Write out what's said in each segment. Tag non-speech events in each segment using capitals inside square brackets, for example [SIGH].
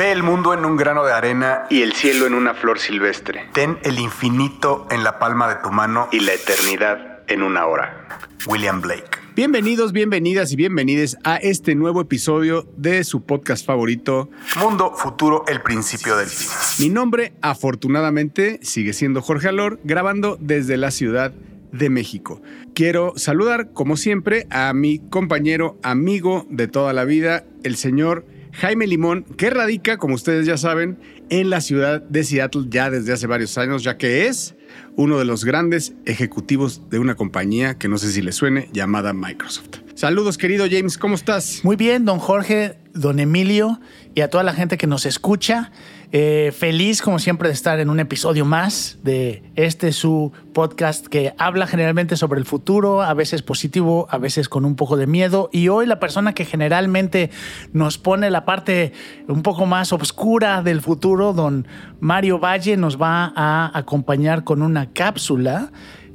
Ve el mundo en un grano de arena y el cielo en una flor silvestre. Ten el infinito en la palma de tu mano y la eternidad en una hora. William Blake. Bienvenidos, bienvenidas y bienvenides a este nuevo episodio de su podcast favorito, Mundo Futuro, el principio del fin. Mi nombre, afortunadamente, sigue siendo Jorge Alor, grabando desde la Ciudad de México. Quiero saludar, como siempre, a mi compañero, amigo de toda la vida, el señor Jaime Limón, que radica, como ustedes ya saben, en la ciudad de Seattle ya desde hace varios años, ya que es uno de los grandes ejecutivos de una compañía que no sé si le suene, llamada Microsoft. Saludos, querido James, ¿cómo estás? Muy bien, don Jorge, don Emilio y a toda la gente que nos escucha. Eh, feliz, como siempre, de estar en un episodio más de este su podcast que habla generalmente sobre el futuro, a veces positivo, a veces con un poco de miedo. Y hoy la persona que generalmente nos pone la parte un poco más oscura del futuro, don Mario Valle, nos va a acompañar con una cápsula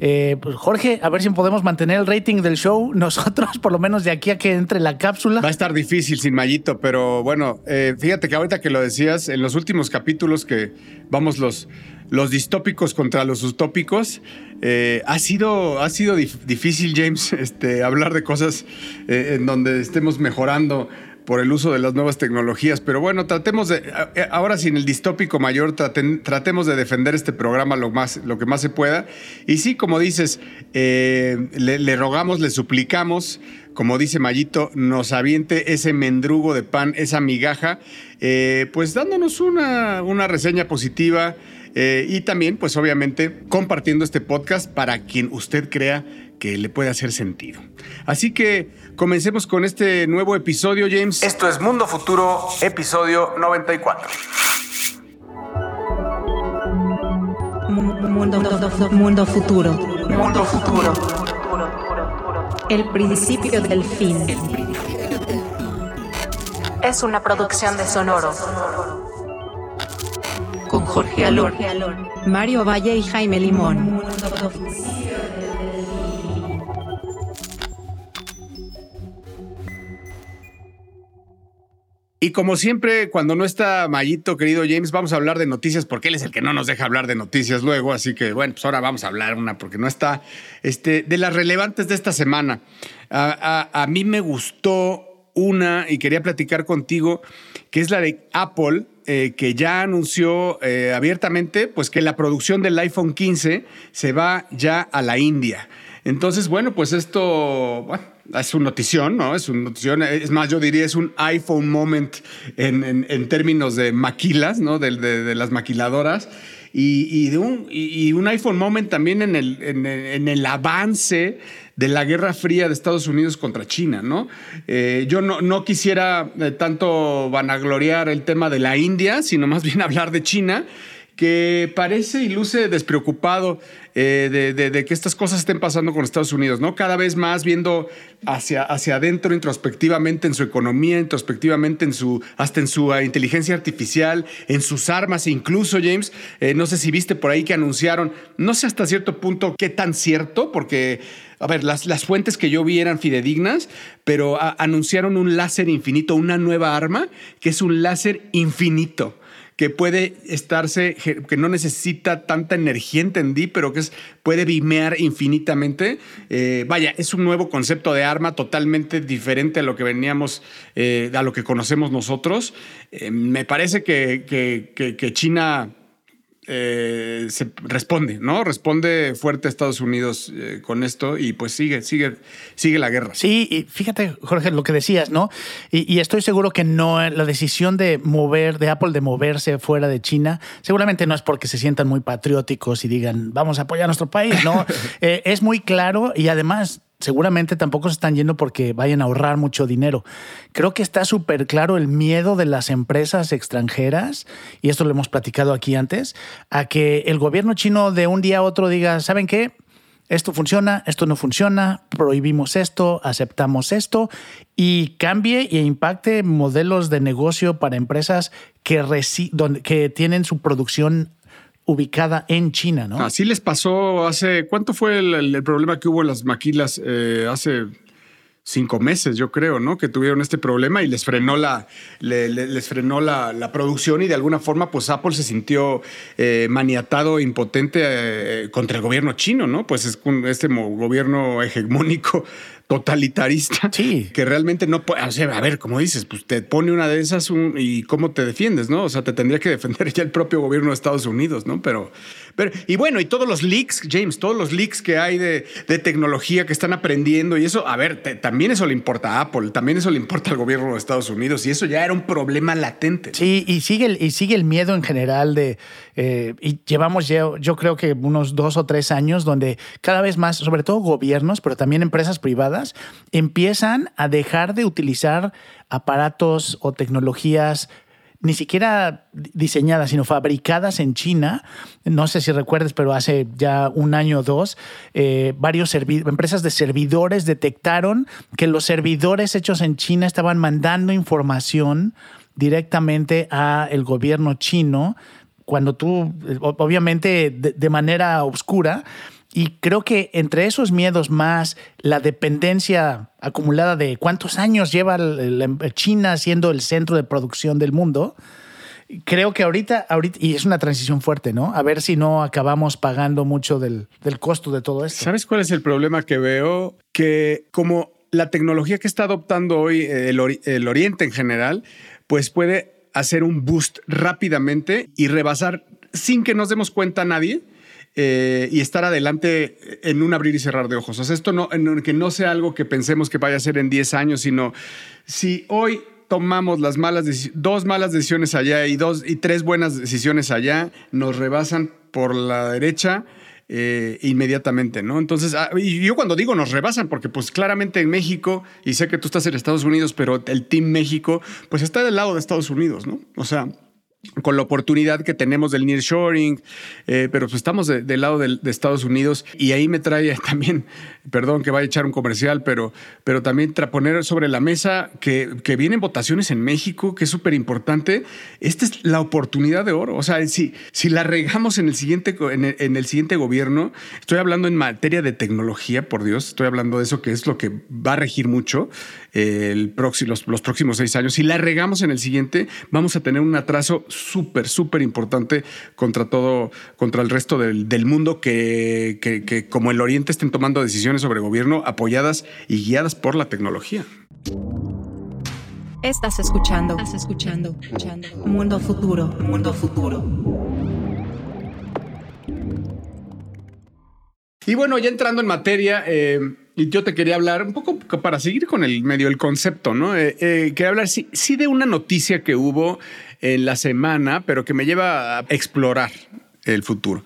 eh, pues Jorge, a ver si podemos mantener el rating del show. [LAUGHS] Nosotros, por lo menos de aquí a que entre la cápsula. Va a estar difícil sin Mayito, pero bueno, eh, fíjate que ahorita que lo decías, en los últimos capítulos que vamos los, los distópicos contra los utópicos, eh, ha sido, ha sido difícil, James, [LAUGHS] este, hablar de cosas en donde estemos mejorando por el uso de las nuevas tecnologías. Pero bueno, tratemos de, ahora sin el distópico mayor, tratemos de defender este programa lo, más, lo que más se pueda. Y sí, como dices, eh, le, rogamos, le suplicamos, como dice Mayito, nos aviente ese mendrugo de pan, esa migaja, eh, pues dándonos una, una reseña positiva. Eh, y también, pues obviamente, compartiendo este podcast para quien usted crea que le puede hacer sentido. Así que comencemos con este nuevo episodio, James. Esto es Mundo Futuro, episodio 94. Mundo, mundo futuro. Mundo futuro. El principio del fin. Es una producción de Sonoro. Con Jorge Alor, Mario Valle y Jaime Limón. Y como siempre, cuando no está Mayito, querido James, vamos a hablar de noticias porque él es el que no nos deja hablar de noticias luego. Así que, bueno, pues ahora vamos a hablar una porque no está. Este, de las relevantes de esta semana. A, mí me gustó una y quería platicar contigo, que es la de Apple, eh, que ya anunció eh, abiertamente pues que la producción del iPhone 15 se va ya a la India. Entonces, bueno, pues esto es una notición, ¿no? Es una notición, es más, yo diría es un iPhone moment en, términos de maquilas, ¿no? De, las maquiladoras. Y, de un, y, un iPhone moment también en el, en, el avance de la Guerra Fría de Estados Unidos contra China, ¿no? Eh, yo no, no quisiera eh, tanto vanagloriar el tema de la India, sino más bien [LAUGHS] hablar de China que parece y luce despreocupado eh, de, que estas cosas estén pasando con Estados Unidos, ¿no? Cada vez más viendo hacia, hacia adentro introspectivamente en su economía, introspectivamente en su, hasta en su eh, inteligencia artificial, en sus armas, incluso, James, eh, no sé si viste por ahí que anunciaron, no sé hasta cierto punto qué tan cierto, porque a ver, las, las, fuentes que yo vi eran fidedignas, pero anunciaron un láser infinito, una nueva arma, que es un láser infinito que puede estarse, que no necesita tanta energía, entendí, pero que es, puede bimear infinitamente. Eh, vaya, es un nuevo concepto de arma totalmente diferente a lo que veníamos, eh, a lo que conocemos nosotros. Eh, me parece que, que China eh, se responde, ¿no? Responde fuerte a Estados Unidos eh, con esto y pues sigue, sigue, sigue la guerra. Sí, y fíjate, Jorge, lo que decías, ¿no? Y, estoy seguro que no, la decisión de mover, de Apple de moverse fuera de China, seguramente no es porque se sientan muy patrióticos y digan, vamos a apoyar a nuestro país, ¿no? [LAUGHS] Eh, es muy claro y además seguramente tampoco se están yendo porque vayan a ahorrar mucho dinero. Creo que está súper claro el miedo de las empresas extranjeras, y esto lo hemos platicado aquí antes, a que el gobierno chino de un día a otro diga, ¿saben qué? Esto funciona, esto no funciona, prohibimos esto, aceptamos esto y cambie e impacte modelos de negocio para empresas que, que tienen su producción ubicada en China, ¿no? Así les pasó hace, ¿cuánto fue el, problema que hubo en las maquilas eh, hace cinco meses, yo creo, ¿no? Que tuvieron este problema y les frenó la, le- le- les frenó la, la producción y de alguna forma, pues Apple se sintió eh, maniatado, impotente eh, contra el gobierno chino, ¿no? Pues es un- este gobierno hegemónico totalitarista Sí. que realmente no puede, o sea, a ver, como dices, pues te pone una de esas un- y cómo te defiendes, ¿no? O sea, te tendría que defender ya el propio gobierno de Estados Unidos, ¿no? Pero, pero y bueno, y todos los leaks, James, todos los leaks que hay de, de tecnología que están aprendiendo y eso, a ver, te- también eso le importa a Apple, también eso le importa al gobierno de Estados Unidos y eso ya era un problema latente. Sí, y sigue el, y sigue el miedo en general de. Eh, y llevamos ya, yo creo que unos dos o tres años donde cada vez más, sobre todo gobiernos, pero también empresas privadas, empiezan a dejar de utilizar aparatos o tecnologías ni siquiera diseñadas, sino fabricadas en China. No sé si recuerdes, pero hace ya un año o dos, eh, empresas de servidores detectaron que los servidores hechos en China estaban mandando información directamente a el gobierno chino cuando tú, eh, obviamente de, manera oscura, y creo que entre esos miedos más la dependencia acumulada de cuántos años lleva el- China siendo el centro de producción del mundo, creo que ahorita, ahorita, y es una transición fuerte, ¿no? A ver si no acabamos pagando mucho del, del costo de todo esto. ¿Sabes cuál es el problema que veo? Que como la tecnología que está adoptando hoy el Oriente en general, pues puede hacer un boost rápidamente y rebasar sin que nos demos cuenta a nadie. eh, y estar adelante en un abrir y cerrar de ojos. O sea, esto no, en- que no sea algo que pensemos que vaya a ser en 10 años, sino si hoy tomamos las malas dos malas decisiones allá y dos y tres buenas decisiones allá, nos rebasan por la derecha eh, inmediatamente, ¿no? Entonces, ah, y yo cuando digo nos rebasan, porque pues claramente en México, y sé que tú estás en Estados Unidos, pero el Team México, pues está del lado de Estados Unidos, ¿no? O sea, con la oportunidad que tenemos del nearshoring, eh, pero pues estamos de- del lado de, Estados Unidos y ahí me trae [LAUGHS] también, perdón que vaya a echar un comercial, pero, pero también tra- poner sobre la mesa que, que vienen votaciones en México, que es súper importante. Esta es la oportunidad de oro. O sea, si, si la regamos en el, siguiente, en, el, en el siguiente gobierno, estoy hablando en materia de tecnología, por Dios, estoy hablando de eso que es lo que va a regir mucho el próximo, los, los próximos seis años. Si la regamos en el siguiente, vamos a tener un atraso súper, súper importante contra todo, contra el resto del, del mundo que, que, que como el Oriente estén tomando decisiones sobre gobierno apoyadas y guiadas por la tecnología. Estás escuchando. Estás escuchando. escuchando. Mundo futuro. Mundo futuro. Y bueno, ya entrando en materia, eh, y yo te quería hablar un poco para seguir con el medio, el concepto, ¿no? Eh, eh, quería hablar sí, sí de una noticia que hubo en la semana, pero que me lleva a explorar el futuro.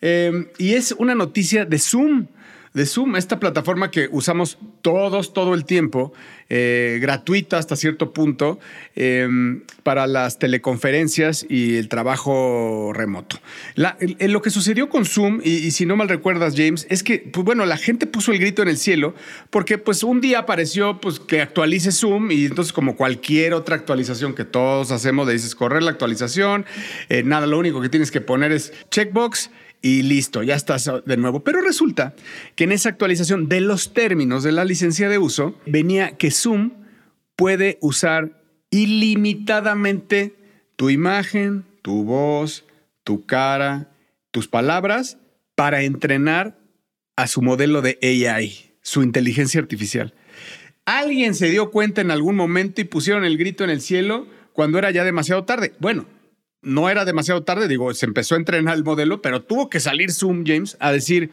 Eh, y es una noticia de Zoom. De Zoom, esta plataforma que usamos todos todo el tiempo, eh, gratuita hasta cierto punto, eh, para las teleconferencias y el trabajo remoto. Lo que sucedió con Zoom, y, si no mal recuerdas, James, es que, pues bueno, la gente puso el grito en el cielo porque pues un día apareció pues que actualice Zoom y entonces como cualquier otra actualización que todos hacemos, dices correr la actualización, eh, nada, lo único que tienes que poner es checkbox y listo, ya estás de nuevo. Pero resulta que en esa actualización de los términos de la licencia de uso venía que Zoom puede usar ilimitadamente tu imagen, tu voz, tu cara, tus palabras para entrenar a su modelo de AI, su inteligencia artificial. Alguien se dio cuenta en algún momento y pusieron el grito en el cielo cuando era ya demasiado tarde. Bueno, no era demasiado tarde, digo, se empezó a entrenar el modelo, pero tuvo que salir Zoom, James, a decir,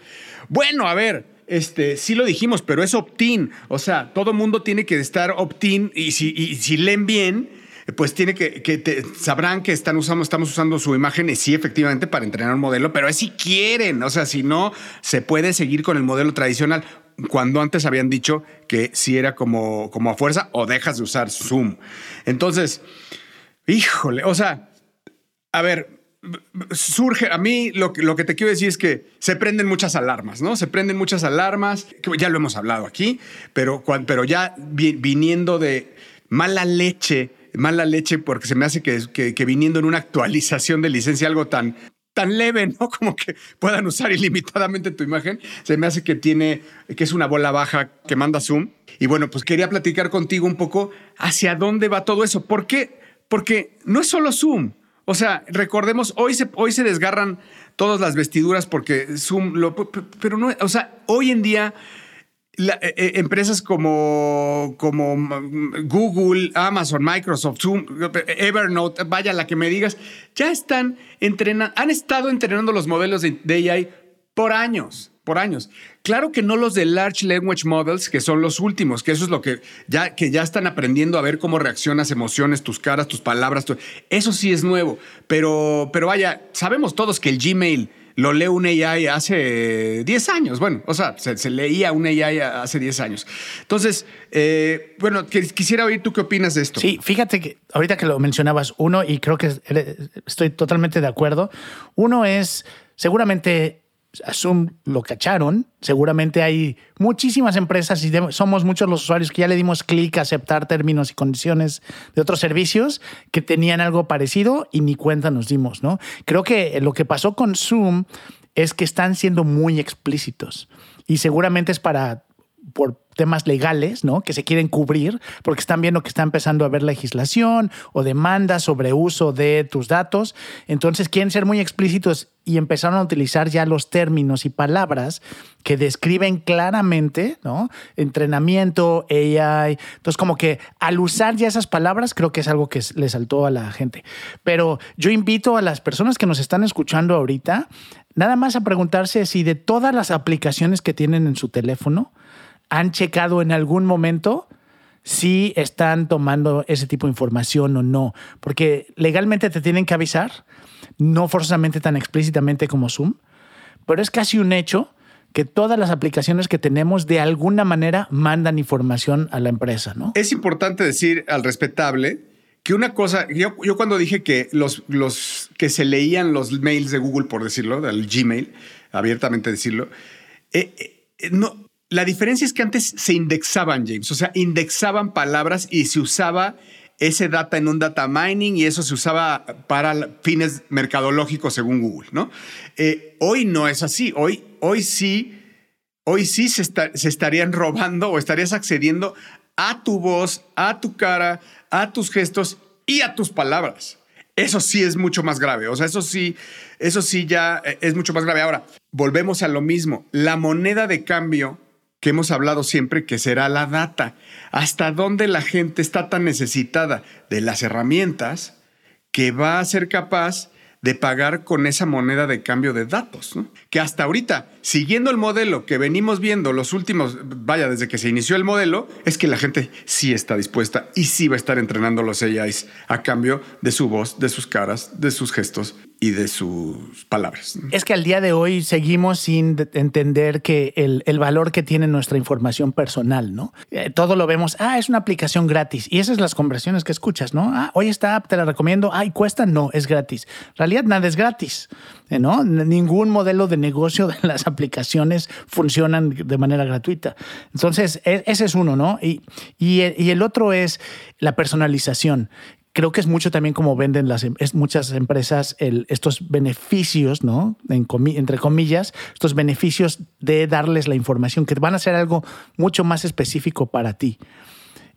bueno, a ver, este, sí lo dijimos, pero es opt-in, o sea, todo mundo tiene que estar opt-in y si, leen bien, pues tiene que, sabrán que están usando, estamos usando su imagen, y sí, efectivamente, para entrenar un modelo, pero es si quieren, o sea, si no, se puede seguir con el modelo tradicional. Cuando antes habían dicho que si era como, como a fuerza o dejas de usar Zoom. Entonces, híjole, o sea, a ver, surge, a mí lo que, lo que te quiero decir es que se prenden muchas alarmas, ¿no? Se prenden muchas alarmas, que ya lo hemos hablado aquí, pero, pero ya vi- viniendo de mala leche, mala leche porque se me hace que, que, que viniendo en una actualización de licencia algo tan tan leve, ¿no? [LAUGHS] Como que puedan usar ilimitadamente tu imagen. Se me hace que tiene, que es una bola baja que manda zoom. Y bueno, pues quería platicar contigo un poco hacia dónde va todo eso. ¿Por qué? Porque no es solo zoom. O sea, recordemos, hoy se, hoy se desgarran todas las vestiduras porque Zoom, lo, pero no, o sea, hoy en día eh, eh, empresas como, como Google, Amazon, Microsoft, Zoom, Evernote, vaya la que me digas, ya están entrenando, han estado entrenando los modelos de, de AI por años por años. Claro que no los de Large Language Models, que son los últimos, que eso es lo que ya, que ya están aprendiendo a ver cómo reaccionas, emociones, tus caras, tus palabras. Eso sí es nuevo. Pero, pero vaya, sabemos todos que el Gmail lo lee un AI hace 10 años. Bueno, o sea, se, leía un AI hace 10 años. Entonces, eh, bueno, quisiera oír tú qué opinas de esto. Sí, fíjate que ahorita que lo mencionabas, uno, y creo que estoy totalmente de acuerdo, uno es seguramente Zoom lo cacharon. Seguramente hay muchísimas empresas y somos muchos los usuarios que ya le dimos clic a aceptar términos y condiciones de otros servicios que tenían algo parecido y ni cuenta nos dimos, ¿no? Creo que lo que pasó con Zoom es que están siendo muy explícitos y seguramente es para por temas legales, ¿no? Que se quieren cubrir porque están viendo que está empezando a haber legislación o demandas sobre uso de tus datos. Entonces quieren ser muy explícitos y empezaron a utilizar ya los términos y palabras que describen claramente, ¿no? Entrenamiento, AI. Entonces, como que al usar ya esas palabras, creo que es algo que le saltó a la gente. Pero yo invito a las personas que nos están escuchando ahorita, nada más a preguntarse si de todas las aplicaciones que tienen en su teléfono, han checado en algún momento si están tomando ese tipo de información o no, porque legalmente te tienen que avisar, no forzosamente tan explícitamente como Zoom, pero es casi un hecho que todas las aplicaciones que tenemos de alguna manera mandan información a la empresa, ¿no? Es importante decir al respetable que una cosa, yo, yo cuando dije que los, los que se leían los mails de Google, por decirlo, del Gmail, abiertamente decirlo, eh, eh, no, la diferencia es que antes se indexaban, James, o sea, indexaban palabras y se usaba ese data en un data mining y eso se usaba para fines mercadológicos según Google, ¿no? Eh, hoy no es así, hoy, hoy sí, hoy sí se, se estarían robando o estarías accediendo a tu voz, a tu cara, a tus gestos y a tus palabras. Eso sí es mucho más grave. O sea, eso sí, eso sí ya eh, es mucho más grave. Ahora, volvemos a lo mismo. La moneda de cambio que hemos hablado siempre, que será la data. Hasta dónde la gente está tan necesitada de las herramientas que va a ser capaz de pagar con esa moneda de cambio de datos, que hasta ahorita, siguiendo el modelo que venimos viendo los últimos, vaya, desde que se inició el modelo, es que la gente sí está dispuesta y sí va a estar entrenando los AIs a cambio de su voz, de sus caras, de sus gestos y de sus palabras. Es que al día de hoy seguimos sin entender que el, el valor que tiene nuestra información personal, ¿no? Eh, todo lo vemos, ah, es una aplicación gratis. Y esas son las conversaciones que escuchas, ¿no? Ah, hoy esta app te la recomiendo, ay, cuesta, no, es gratis. En realidad nada es gratis, ¿eh? ¿no? Ningún modelo de negocio de las aplicaciones funcionan de manera gratuita. Entonces, e, ese es uno, ¿no? Y, y, y el otro es la personalización creo que es mucho también como venden las em, muchas empresas estos beneficios, ¿no? entre comillas, estos beneficios de darles la información que van a ser algo mucho más específico para ti.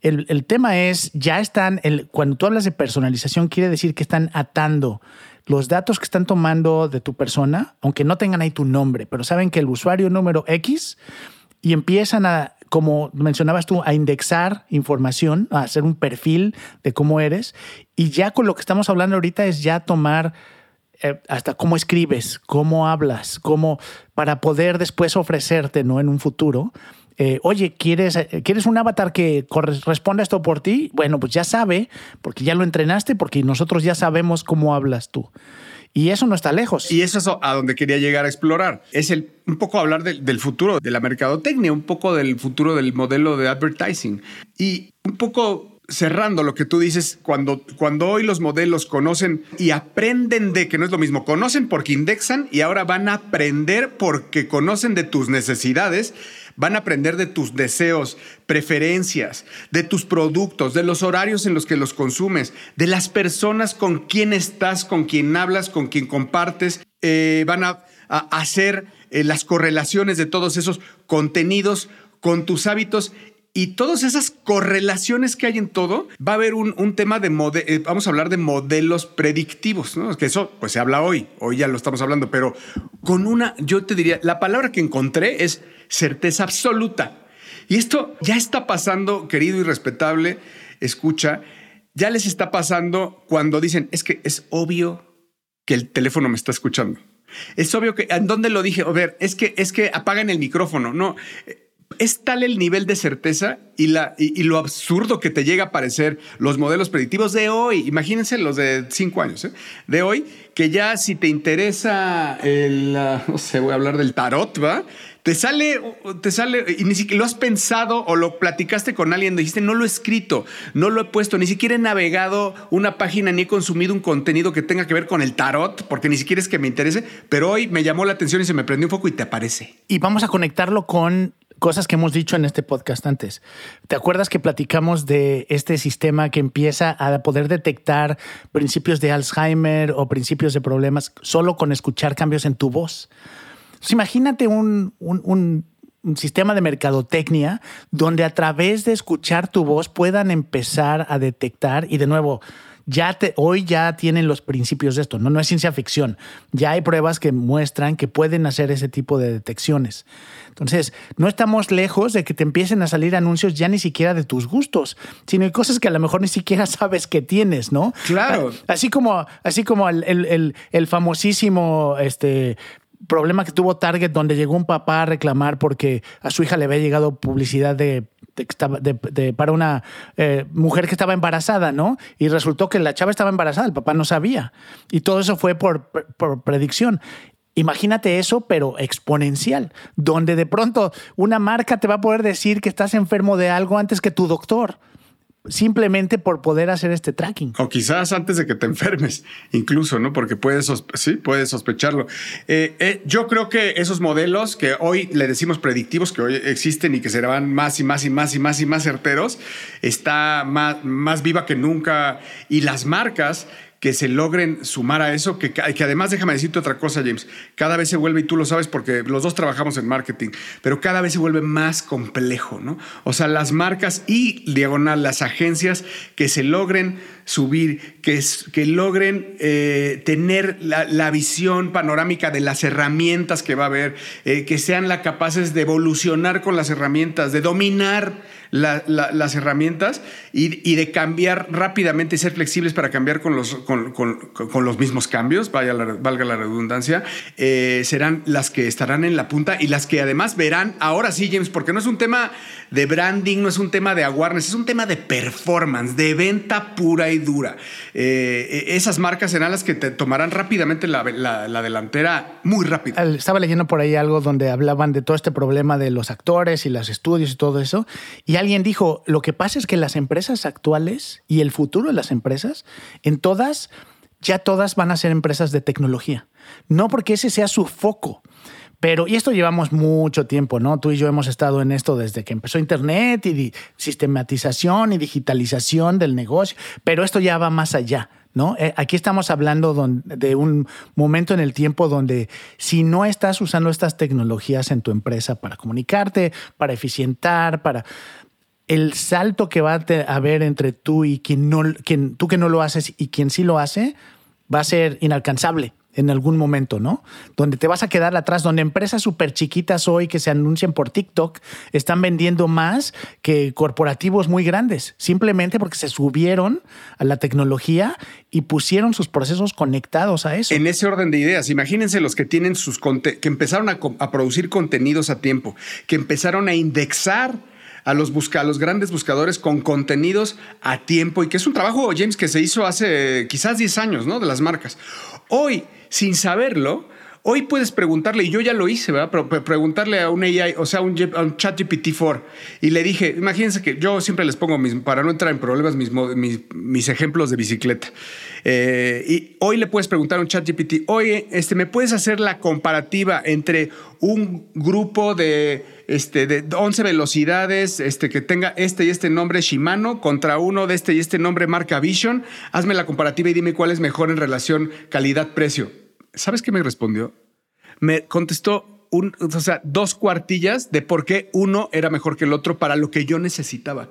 El, tema es, ya están, el, cuando tú hablas de personalización, quiere decir que están atando los datos que están tomando de tu persona, aunque no tengan ahí tu nombre, pero saben que el usuario número X y empiezan a como mencionabas tú, a indexar información, a hacer un perfil de cómo eres. Y ya con lo que estamos hablando ahorita es ya tomar eh, hasta cómo escribes, cómo hablas, cómo para poder después ofrecerte, ¿no? En un futuro. Eh, oye, ¿quieres, eh, ¿quieres un avatar que corresponda esto por ti? Bueno, pues ya sabe, porque ya lo entrenaste, porque nosotros ya sabemos cómo hablas tú. Y eso no está lejos. Y eso es a donde quería llegar a explorar. Es un poco hablar del futuro de la mercadotecnia, un poco del futuro del modelo de advertising. Y un poco cerrando lo que tú dices, cuando, cuando hoy los modelos conocen y aprenden de, que no es lo mismo, conocen porque indexan y ahora van a aprender porque conocen de tus necesidades, van a aprender de tus deseos, preferencias, de tus productos, de los horarios en los que los consumes, de las personas con quien estás, con quien hablas, con quien compartes, eh, van a, hacer eh, las correlaciones de todos esos contenidos con tus hábitos y todas esas correlaciones que hay en todo, va a haber un, un tema de, mode- eh, vamos a hablar de modelos predictivos, ¿no? Que eso, pues se habla hoy, hoy ya lo estamos hablando, pero con una, yo te diría, la palabra que encontré es certeza absoluta. Y esto ya está pasando, querido y respetable, escucha, ya les está pasando cuando dicen, es que es obvio que el teléfono me está escuchando. Es obvio que, ¿en dónde lo dije? A ver, es que, es que apagan el micrófono. No, es tal el nivel de certeza y, la, y, lo absurdo que te llega a parecer los modelos predictivos de hoy. Imagínense los de cinco años, ¿eh? de hoy, que ya si te interesa el, ah, no sé, voy a hablar del tarot, ¿va? Te sale, te sale, y ni siquiera lo has pensado o lo platicaste con alguien, dijiste, no lo he escrito, no lo he puesto, ni siquiera he navegado una página ni he consumido un contenido que tenga que ver con el tarot, porque ni siquiera es que me interese, pero hoy me llamó la atención y se me prendió un foco y te aparece. Y vamos a conectarlo con cosas que hemos dicho en este podcast antes. ¿Te acuerdas que platicamos de este sistema que empieza a poder detectar principios de Alzheimer o principios de problemas solo con escuchar cambios en tu voz? Pues imagínate un, un, un sistema de mercadotecnia donde a través de escuchar tu voz puedan empezar a detectar y de nuevo, ya te, hoy ya tienen los principios de esto, ¿no? no es ciencia ficción. Ya hay pruebas que muestran que pueden hacer ese tipo de detecciones. Entonces, no estamos lejos de que te empiecen a salir anuncios ya ni siquiera de tus gustos, sino de cosas que a lo mejor ni siquiera [LAUGHS] sabes que tienes, ¿no? Claro. Así como, así como el, el, el, el famosísimo este, problema que tuvo Target, donde llegó un papá a reclamar porque a su hija le había llegado publicidad de, para una eh, mujer que estaba embarazada, ¿no? Y resultó que la chava estaba embarazada, el papá no sabía. Y todo eso fue por predicción. Imagínate eso, pero exponencial, donde de pronto una marca te va a poder decir que estás enfermo de algo antes que tu doctor simplemente por poder hacer este tracking. O quizás antes de que te enfermes, incluso, ¿no? Porque puedes, sí, puedes sospecharlo. Eh, eh, yo creo que esos modelos que hoy le decimos predictivos, que hoy existen y que serán más y más y más y más y más certeros, está más, más viva que nunca. Y las marcas que se logren sumar a eso, que, además déjame decirte otra cosa, James, cada vez se vuelve, y tú lo sabes porque los dos trabajamos en marketing, pero cada vez se vuelve más complejo, ¿no? O sea, las marcas y diagonal, las agencias que se logren subir, que, que logren eh, tener la, la, visión panorámica de las herramientas que va a haber, eh, que sean la capaces de evolucionar con las herramientas, de dominar la, la, las herramientas y, de cambiar rápidamente y ser flexibles para cambiar con los, con, con, con los mismos cambios, vaya valga la redundancia, eh, serán las que estarán en la punta y las que además verán, ahora sí, James, porque no es un tema de branding, no es un tema de awareness, es un tema de performance, de venta pura y dura. Eh, esas marcas serán las que te tomarán rápidamente la, la, la, delantera muy rápido. Estaba leyendo por ahí algo donde hablaban de todo este problema de los actores y los estudios y todo eso. Y alguien dijo, lo que pasa es que las empresas actuales y el futuro de las empresas, en todas, ya todas van a ser empresas de tecnología. No porque ese sea su foco, pero, y esto llevamos mucho tiempo, ¿no? Tú y yo hemos estado en esto desde que empezó Internet y sistematización y digitalización del negocio, pero esto ya va más allá. ¿No? Eh, aquí estamos hablando de un momento en el tiempo donde si no estás usando estas tecnologías en tu empresa para comunicarte, para eficientar, para el salto que va a haber entre tú y quien no, tú que no lo haces y quien sí lo hace, va a ser inalcanzable en algún momento, ¿no? Donde te vas a quedar atrás, donde empresas súper chiquitas hoy que se anuncian por TikTok están vendiendo más que corporativos muy grandes, simplemente porque se subieron a la tecnología y pusieron sus procesos conectados a eso. En ese orden de ideas, imagínense los que tienen sus que empezaron a producir contenidos a tiempo, que empezaron a indexar a los, busca, a los grandes buscadores con contenidos a tiempo y que es un trabajo, James, que se hizo hace quizás 10 años, ¿no? De las marcas. Hoy, sin saberlo, Hoy puedes preguntarle, y yo ya lo hice, ¿verdad? Pero preguntarle a un AI, o sea, a un, chat GPT-4, y le dije, imagínense que yo siempre les pongo, para no entrar en problemas, mis, mis, ejemplos de bicicleta. Eh, y hoy le puedes preguntar a un chat GPT, oye, este, ¿me puedes hacer la comparativa entre un grupo de, este, de 11 velocidades este, que tenga este y este nombre Shimano contra uno de este y este nombre marca Vision? Hazme la comparativa y dime cuál es mejor en relación calidad-precio ¿Sabes qué me respondió? Me contestó dos cuartillas de por qué uno era mejor que el otro para lo que yo necesitaba.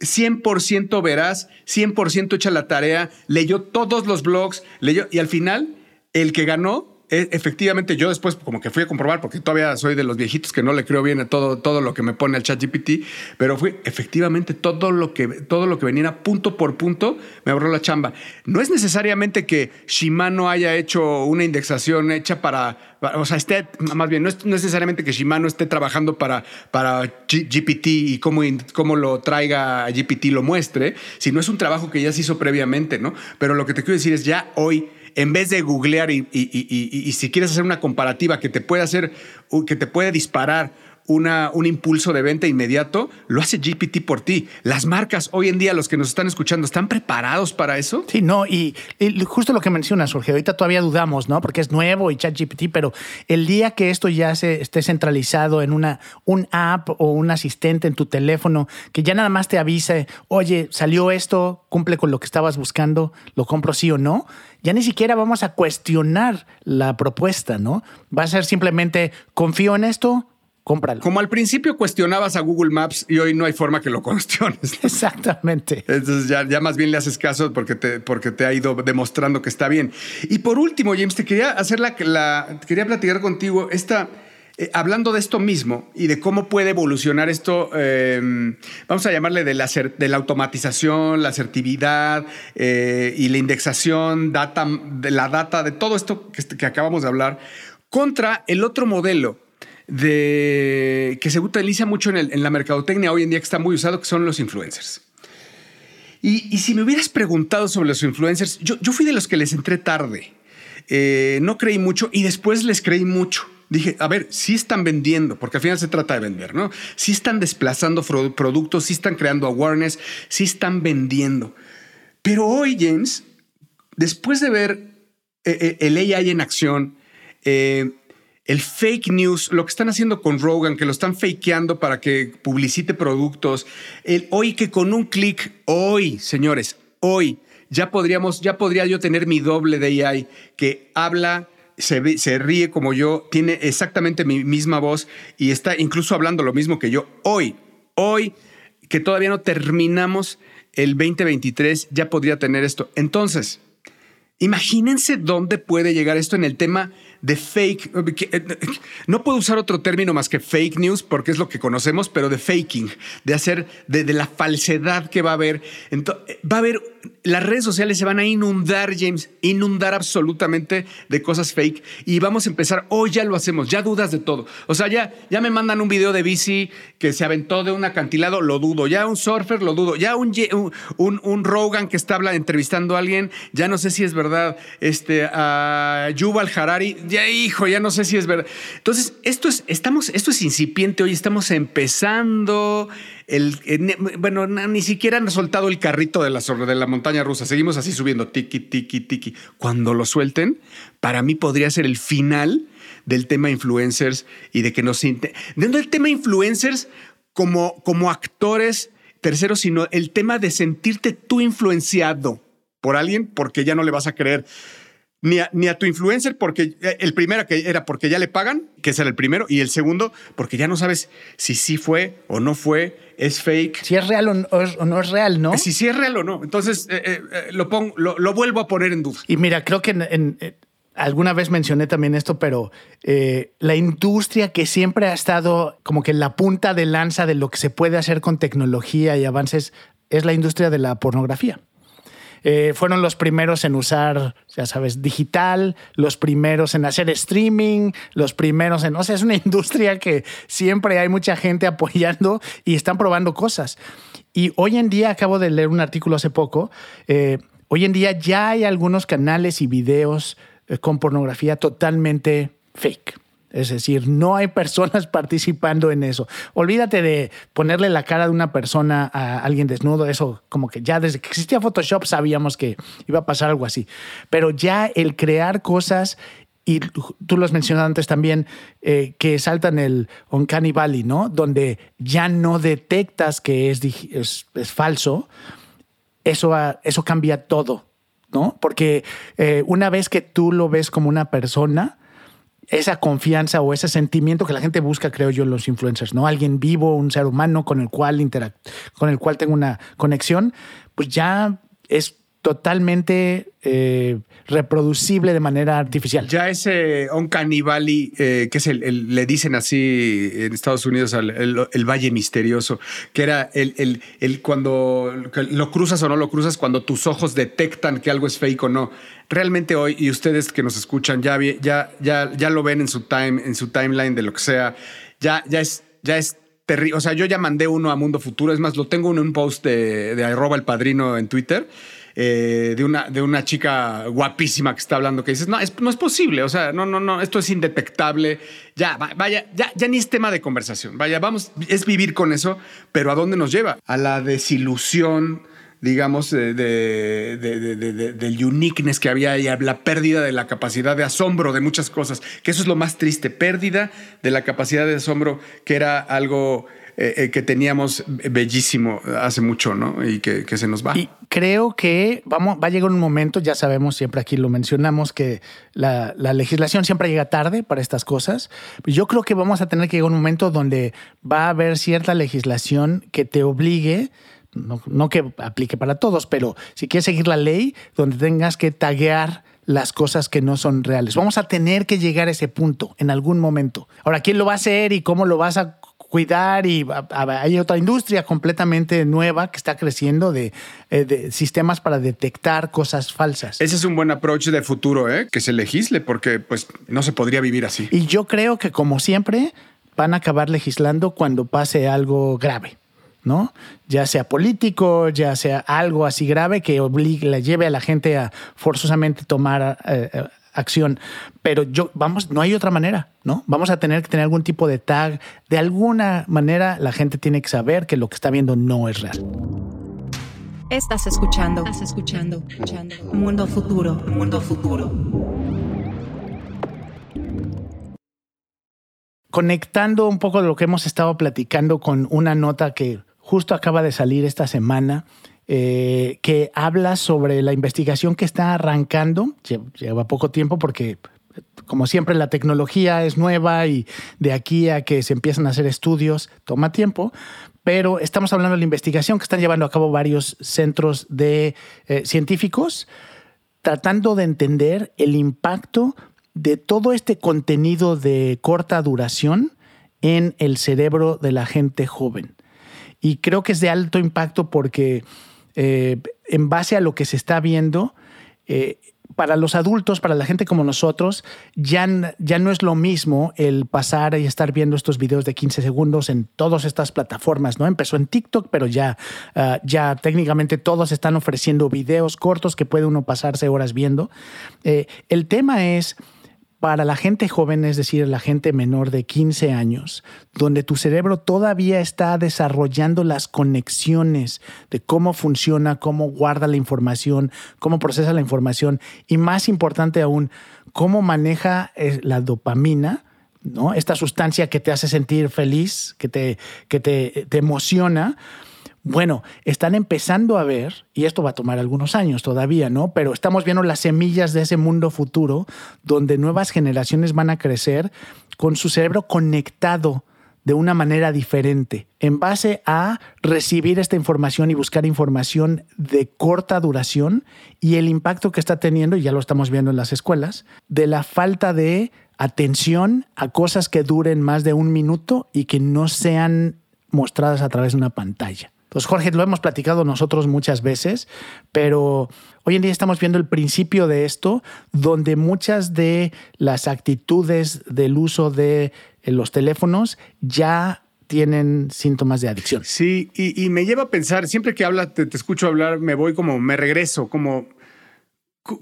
100% verás, 100% echa la tarea, leyó todos los blogs, leyó y al final el que ganó efectivamente yo después como que fui a comprobar, porque todavía soy de los viejitos que no le creo bien a todo, todo lo que me pone al chat GPT, pero fue efectivamente todo lo, que, todo lo que venía punto por punto me ahorró la chamba. No es necesariamente que Shimano haya hecho una indexación hecha para, o sea, esté, más bien, no es, necesariamente que Shimano esté trabajando para, para GPT y cómo, cómo lo traiga GPT lo muestre, sino es un trabajo que ya se hizo previamente, ¿no? Pero lo que te quiero decir es ya hoy en vez de googlear y, si quieres hacer una comparativa que te puede hacer, que te puede disparar una, un impulso de venta inmediato, lo hace GPT por ti. Las marcas hoy en día, los que nos están escuchando, ¿están preparados para eso? Sí, no, y, justo lo que mencionas, Jorge, ahorita todavía dudamos, ¿no? Porque es nuevo y ChatGPT, pero el día que esto ya se esté centralizado en una un app o un asistente en tu teléfono, que ya nada más te avise, oye, salió esto, cumple con lo que estabas buscando, lo compro sí o no, ya ni siquiera vamos a cuestionar la propuesta, ¿no? Va a ser simplemente, confío en esto, cómpralo. Como al principio cuestionabas a Google Maps y hoy no hay forma que lo [LAUGHS] cuestiones. Exactamente. Entonces ya, ya más bien le haces caso porque te, porque te ha ido demostrando que está bien. Y por último, James, te quería hacer la, la quería platicar contigo esta. Eh, hablando de esto mismo y de cómo puede evolucionar esto, em, vamos a llamarle de la, de la automatización, la asertividad eh, y la indexación, data, de la data, de todo esto que, que acabamos de hablar, contra el otro modelo de que se utiliza mucho en, la mercadotecnia hoy en día que está muy usado, que son los influencers. Y, si me hubieras preguntado sobre los influencers, yo, fui de los que les entré tarde. Eh, no creí mucho y después les creí mucho. Dije, a ver, sí están vendiendo, porque al final se trata de vender, ¿no? Sí están desplazando productos, sí están creando awareness, sí están vendiendo. Pero hoy, James, después de ver eh, eh, el AI en acción, el fake news, lo que están haciendo con Rogan, que lo están fakeando para que publicite productos, hoy que con un clic, hoy, señores, hoy, ya podríamos, ya podría yo tener mi doble de AI que habla, se, se ríe como yo, tiene exactamente mi misma voz y está incluso hablando lo mismo que yo. Hoy, hoy, que todavía no terminamos el 2023, ya podría tener esto. Entonces, imagínense dónde puede llegar esto en el tema de fake. Eh, no puedo usar otro término más que fake news porque es lo que conocemos, pero de faking, de hacer, de, la falsedad que va a haber. Va a haber, las redes sociales se van a inundar, James, inundar absolutamente de cosas fake y vamos a empezar, hoy ya lo hacemos, ya dudas de todo. O sea, ya, ya me mandan un video de bici que se aventó de un acantilado, lo dudo. Ya un surfer, lo dudo. Ya un, un, un Rogan que está hablando, entrevistando a alguien, ya no sé si es verdad. Este, a Yuval Harari, ya hijo, ya no sé si es verdad. Entonces, esto es, estamos, esto es incipiente hoy, estamos empezando. El, bueno, ni siquiera han soltado el carrito de la, montaña rusa. Seguimos así subiendo, tiki, tiki, tiki. Cuando lo suelten, para mí podría ser el final del tema influencers y de que nos... Dentro del tema influencers como, actores, tercero, sino el tema de sentirte tú influenciado por alguien porque ya no le vas a creer ni a, tu influencer, porque eh, el primero era porque ya le pagan, que es el primero, y el segundo, porque ya no sabes si sí fue o no fue, es fake. Si es real o no, es, real, ¿no? Si sí es real o no. Entonces eh, eh, lo, pongo, lo, vuelvo a poner en duda. Y mira, creo que en, alguna vez mencioné también esto, pero la industria que siempre ha estado como que en la punta de lanza de lo que se puede hacer con tecnología y avances es la industria de la pornografía. Eh, fueron los primeros en usar, ya sabes, digital, los primeros en hacer streaming, los primeros en, o sea, es una [LAUGHS] industria que siempre hay mucha gente apoyando y están probando cosas. Y hoy en día, acabo de leer un artículo hace poco, eh, hoy en día ya hay algunos canales y videos eh, con pornografía totalmente fake. Es decir, no hay personas [LAUGHS] participando en eso. Olvídate de ponerle la cara de una persona a alguien desnudo. Eso como que ya desde que existía Photoshop sabíamos que iba a pasar algo así. Pero ya el crear cosas y tú lo has mencionado antes también, eh, que saltan el Uncanny Valley, ¿no? Donde ya no detectas que es, es, es falso, eso, eso cambia todo, ¿no? Porque eh, una vez que tú lo ves como una persona, esa confianza o ese sentimiento que la gente busca, creo yo, en los influencers, ¿no? Alguien vivo, un ser humano con el cual con el cual tengo una conexión, pues ya es totalmente eh, reproducible de manera artificial. Ya ese Uncanny Valley, eh, que es el, le dicen así en Estados Unidos, el, Valle Misterioso, que era el, cuando lo cruzas o no lo cruzas, cuando tus ojos detectan que algo es fake o no. Realmente hoy, y ustedes que nos escuchan ya, ya, ya, ya lo ven en su, time, en su timeline de lo que sea, ya, ya es, ya es terrible. O sea, yo ya mandé uno a Mundo Futuro, es más, lo tengo en un post de, de arroba el padrino en Twitter eh, de, una, de una chica guapísima que está hablando que dices, no, es, no es posible, o sea, no, no, no, esto es indetectable, ya, vaya, ya, ya ni es tema de conversación, vaya, vamos, es vivir con eso, pero ¿a dónde nos lleva? A la desilusión digamos, de, del uniqueness que había y a la pérdida de la capacidad de asombro de muchas cosas, que eso es lo más triste, pérdida de la capacidad de asombro, que era algo eh, eh, que teníamos bellísimo hace mucho, ¿no? Y que, se nos va. Y creo que vamos, va a llegar un momento, ya sabemos, siempre aquí lo mencionamos, que la, legislación siempre llega tarde para estas cosas. Yo creo que vamos a tener que llegar un momento donde va a haber cierta legislación que te obligue no, no, que aplique para todos, pero si quieres seguir la ley, donde tengas que taguear las cosas que no son reales. Vamos a tener que llegar a ese punto en algún momento. Ahora, ¿quién lo va a hacer y cómo lo vas a cuidar y hay otra industria completamente nueva que está creciendo de, eh, de, sistemas para detectar cosas falsas. Ese es un buen approach de futuro, ¿eh? que se legisle porque pues no se podría vivir así. Y yo creo que como siempre van a acabar legislando cuando pase algo grave. ¿no? Ya sea político, ya sea algo así grave que obligue, le lleve a la gente a forzosamente tomar eh, acción. Pero yo, vamos, no hay otra manera, ¿no? Vamos a tener que tener algún tipo de tag. De alguna manera, la gente tiene que saber que lo que está viendo no es real. Estás escuchando, estás escuchando, escuchando. Mundo futuro, mundo futuro. Conectando un poco de lo que hemos estado platicando con una nota que justo acaba de salir esta semana eh, que habla sobre la investigación que está arrancando. Lleva poco tiempo porque, como siempre, la tecnología es nueva y de aquí a que se empiezan a hacer estudios toma tiempo. Pero estamos hablando de la investigación que están llevando a cabo varios centros de eh, científicos tratando de entender el impacto de todo este contenido de corta duración en el cerebro de la gente joven. Y creo que es de alto impacto porque eh, en base a lo que se está viendo, eh, para los adultos, para la gente como nosotros, ya, ya no es lo mismo el pasar y estar viendo estos videos de 15 segundos en todas estas plataformas, ¿no? Empezó en TikTok, pero ya, ah, ya técnicamente todos están ofreciendo videos cortos que puede uno pasarse horas viendo. Eh, el tema es para la gente joven, es decir, la gente menor de 15 años, donde tu cerebro todavía está desarrollando las conexiones de cómo funciona, cómo guarda la información, cómo procesa la información y más importante aún, cómo maneja eh, la dopamina, ¿no? Esta sustancia que te hace sentir feliz, que te, que te, te emociona bueno, están empezando a ver, y esto va a tomar algunos años todavía, ¿no? Pero estamos viendo las semillas de ese mundo futuro donde nuevas generaciones van a crecer con su cerebro conectado de una manera diferente, en base a recibir esta información y buscar información de corta duración y el impacto que está teniendo, y ya lo estamos viendo en las escuelas, de la falta de atención a cosas que duren más de un minuto y que no sean mostradas a través de una pantalla. Pues Jorge, lo hemos platicado nosotros muchas veces, pero hoy en día estamos viendo el principio de esto, donde muchas de las actitudes del uso de eh, los teléfonos ya tienen síntomas de adicción. Sí, y, me lleva a pensar, siempre que habla, te, escucho hablar, me voy como, me regreso, como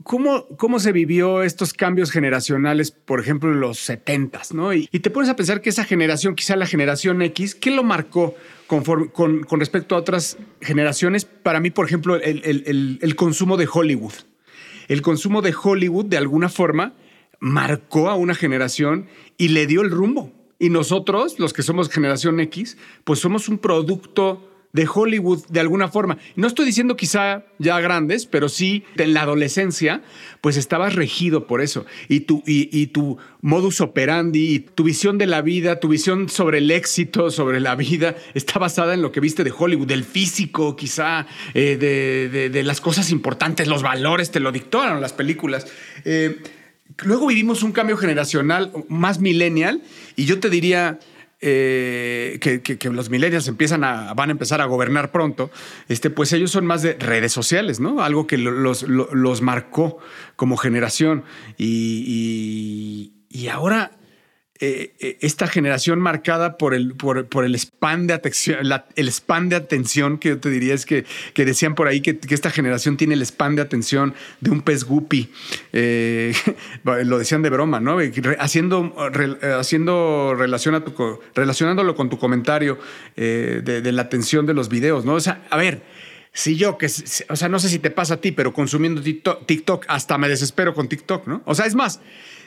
¿Cómo, ¿Cómo se vivió estos cambios generacionales, por ejemplo, en los 70 ¿no? Y, te pones a pensar que esa generación, quizá la generación X, ¿qué lo marcó con, respecto a otras generaciones? Para mí, por ejemplo, el, el, el, consumo de Hollywood. El consumo de Hollywood, de alguna forma, marcó a una generación y le dio el rumbo. Y nosotros, los que somos generación X, pues somos un producto de Hollywood de alguna forma. No estoy diciendo quizá ya grandes, pero sí en la adolescencia, pues estabas regido por eso. Y tu, y, tu modus operandi, tu visión de la vida, tu visión sobre el éxito, sobre la vida, está basada en lo que viste de Hollywood, del físico quizá, eh, de, las cosas importantes, los valores, te lo dictaron las películas. Eh, luego vivimos un cambio generacional más millennial y yo te diría eh, que, los millennials empiezan a, van a empezar a gobernar pronto, este, pues ellos son más de redes sociales, ¿no? Algo que los, los, marcó como generación. y, y ahora eh, eh, esta generación marcada por el, por, el spam de atención, el spam de atención que yo te diría es que, que decían por ahí que, esta generación tiene el spam de atención de un pez guppy. Eh, [LAUGHS] lo decían de broma, ¿no? Haciendo, haciendo relación relacionándolo con tu comentario de, la atención de los videos, ¿no? O sea, a ver. Si yo, que, o sea, no sé si te pasa a ti, pero consumiendo TikTok, hasta me desespero con TikTok, ¿no? O sea, es más,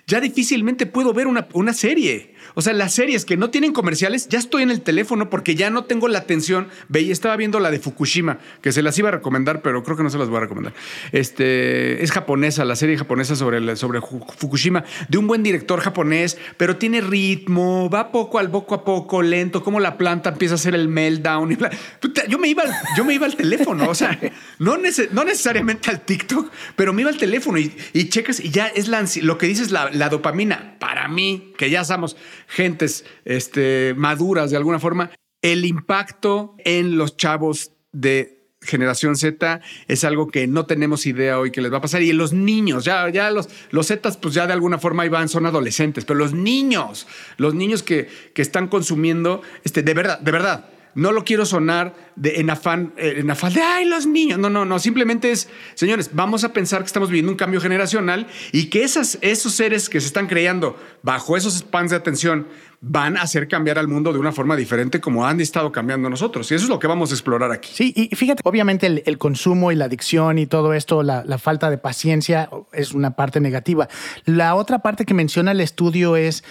ya difícilmente puedo ver una, una serie. O sea, las series que no tienen comerciales, ya estoy en el teléfono porque ya no tengo la atención. Veía, estaba viendo la de Fukushima, que se las iba a recomendar, pero creo que no se las voy a recomendar. Este, es japonesa, la serie japonesa sobre, sobre Fukushima, de un buen director japonés, pero tiene ritmo, va poco al poco a poco, lento, como la planta empieza a hacer el meltdown. Yo me iba, yo me iba al teléfono, o sea, [LAUGHS] no, no necesariamente al TikTok, pero me iba al teléfono y, y checas y ya es la, lo que dices, la, la dopamina. Para mí, que ya somos gentes este, maduras de alguna forma, el impacto en los chavos de generación Z es algo que no tenemos idea hoy que les va a pasar. Y los niños, ya, ya los, los Zetas, pues ya de alguna forma iban, son adolescentes, pero los niños, los niños que, que están consumiendo, este, de verdad, de verdad, no lo quiero sonar de, en, afán, eh, en afán de, ay, los niños. No, no, no. Simplemente es, señores, vamos a pensar que estamos viviendo un cambio generacional y que esas, esos seres que se están creando bajo esos spans de atención van a hacer cambiar al mundo de una forma diferente como han estado cambiando nosotros. Y eso es lo que vamos a explorar aquí. Sí, y fíjate, obviamente el, consumo y la adicción y todo esto, la, la, falta de paciencia es una parte negativa. La otra parte que menciona el estudio es,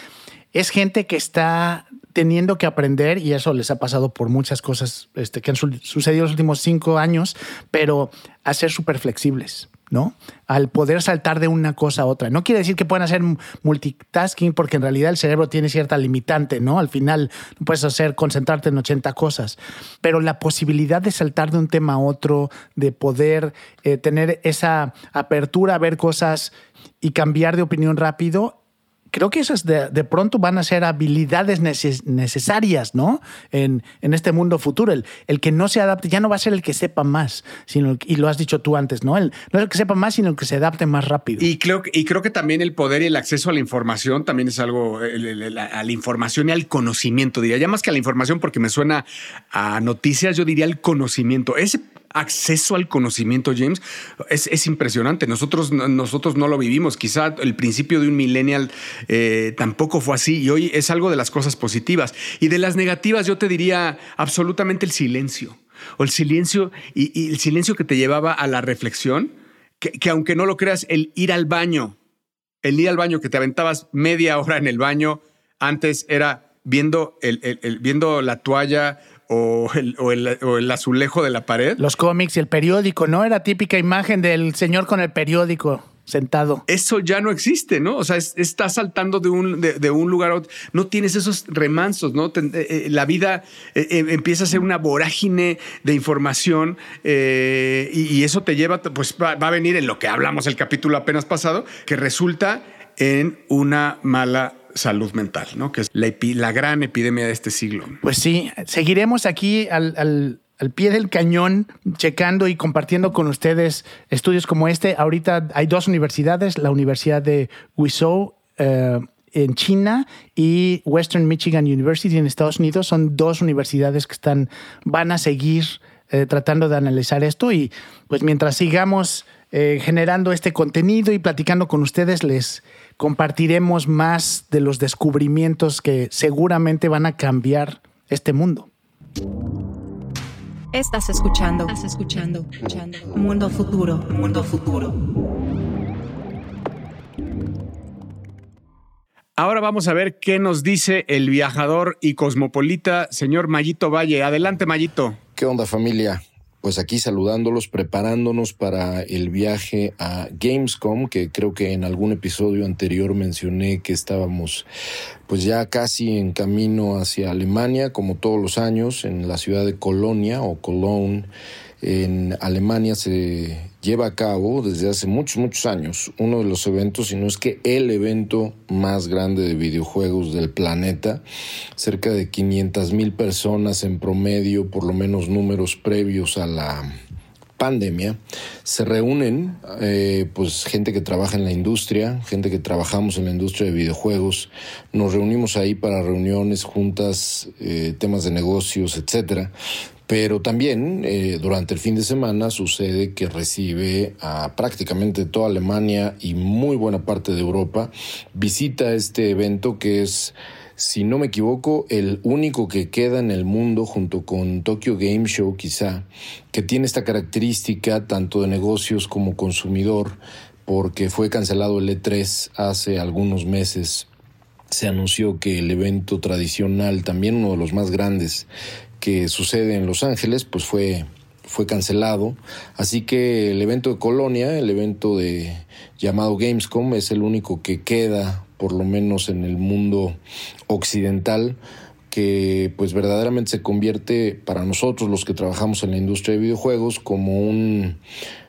es gente que está teniendo que aprender, y eso les ha pasado por muchas cosas este, que han sucedido los últimos cinco años, pero a ser súper flexibles. ¿no? Al poder saltar de una cosa a otra. No quiere decir que puedan hacer multitasking porque en realidad el cerebro tiene cierta limitante, ¿no? Al final no puedes hacer concentrarte en 80 cosas, pero la posibilidad de saltar de un tema a otro, de poder eh, tener esa apertura a ver cosas y cambiar de opinión rápido creo que esas de, pronto van a ser habilidades necesarias, ¿no? En, en, este mundo futuro. El, el, que no se adapte ya no va a ser el que sepa más, sino y lo has dicho tú antes, ¿no? El, no es el que sepa más, sino el que se adapte más rápido. Y creo, y creo que también el poder y el acceso a la información también es algo, a la información y al conocimiento, diría. Ya más que a la información, porque me suena a noticias, yo diría el conocimiento. Ese acceso al conocimiento, James, es, impresionante. Nosotros, nosotros no lo vivimos. Quizá el principio de un millennial eh, tampoco fue así y hoy es algo de las cosas positivas. Y de las negativas yo te diría absolutamente el silencio. O el silencio y, el silencio que te llevaba a la reflexión, que, aunque no lo creas, el ir al baño, el ir al baño que te aventabas media hora en el baño, antes era viendo, el, viendo la toalla o el, azulejo de la pared. Los cómics y el periódico, ¿no? Era típica imagen del señor con el periódico sentado. Eso ya no existe, ¿no? O sea, estás saltando de un, de, un lugar a otro. No tienes esos remansos, ¿no? Eh, eh, la vida eh, empieza a ser una vorágine de información y, eso te lleva, pues va, va a venir en lo que hablamos el capítulo apenas pasado, que resulta en una mala salud mental, ¿no? Que es la, gran epidemia de este siglo. Pues sí, seguiremos aquí al, pie del cañón, checando y compartiendo con ustedes estudios como este. Ahorita hay dos universidades, la Universidad de Wuzhou eh, en China y Western Michigan University en Estados Unidos. Son dos universidades que están, van a seguir eh, tratando de analizar esto y pues mientras sigamos eh, generando este contenido y platicando con ustedes les compartiremos más de los descubrimientos que seguramente van a cambiar este mundo. Estás escuchando, estás escuchando, escuchando. Mundo futuro, mundo futuro. Ahora vamos a ver qué nos dice el viajador y cosmopolita, señor Mayito Valle. Adelante, Mayito. ¿Qué onda familia? Pues aquí saludándolos, preparándonos para el viaje a Gamescom, que creo que en algún episodio anterior mencioné que estábamos pues ya casi en camino hacia Alemania, como todos los años, en la ciudad de Colonia o Cologne en Alemania se lleva a cabo desde hace muchos, muchos años uno de los eventos, si no es que el evento más grande de videojuegos del planeta. Cerca de 500 mil personas en promedio, por lo menos números previos a la pandemia, se reúnen, eh, pues gente que trabaja en la industria, gente que trabajamos en la industria de videojuegos, nos reunimos ahí para reuniones, juntas, eh, temas de negocios, etcétera. Pero también eh, durante el fin de semana sucede que recibe a prácticamente toda Alemania y muy buena parte de Europa visita este evento que es, si no me equivoco, el único que queda en el mundo junto con Tokyo Game Show quizá, que tiene esta característica tanto de negocios como consumidor, porque fue cancelado el E3 hace algunos meses. Se anunció que el evento tradicional, también uno de los más grandes, que sucede en Los Ángeles, pues fue, fue cancelado. Así que el evento de Colonia, el evento de llamado Gamescom, es el único que queda, por lo menos en el mundo occidental, que pues verdaderamente se convierte para nosotros los que trabajamos en la industria de videojuegos como un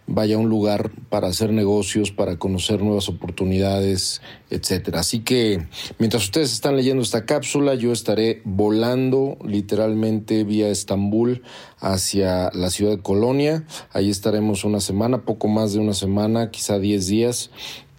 vaya a un lugar para hacer negocios, para conocer nuevas oportunidades, etcétera. Así que mientras ustedes están leyendo esta cápsula, yo estaré volando literalmente vía Estambul hacia la ciudad de Colonia. Ahí estaremos una semana, poco más de una semana, quizá 10 días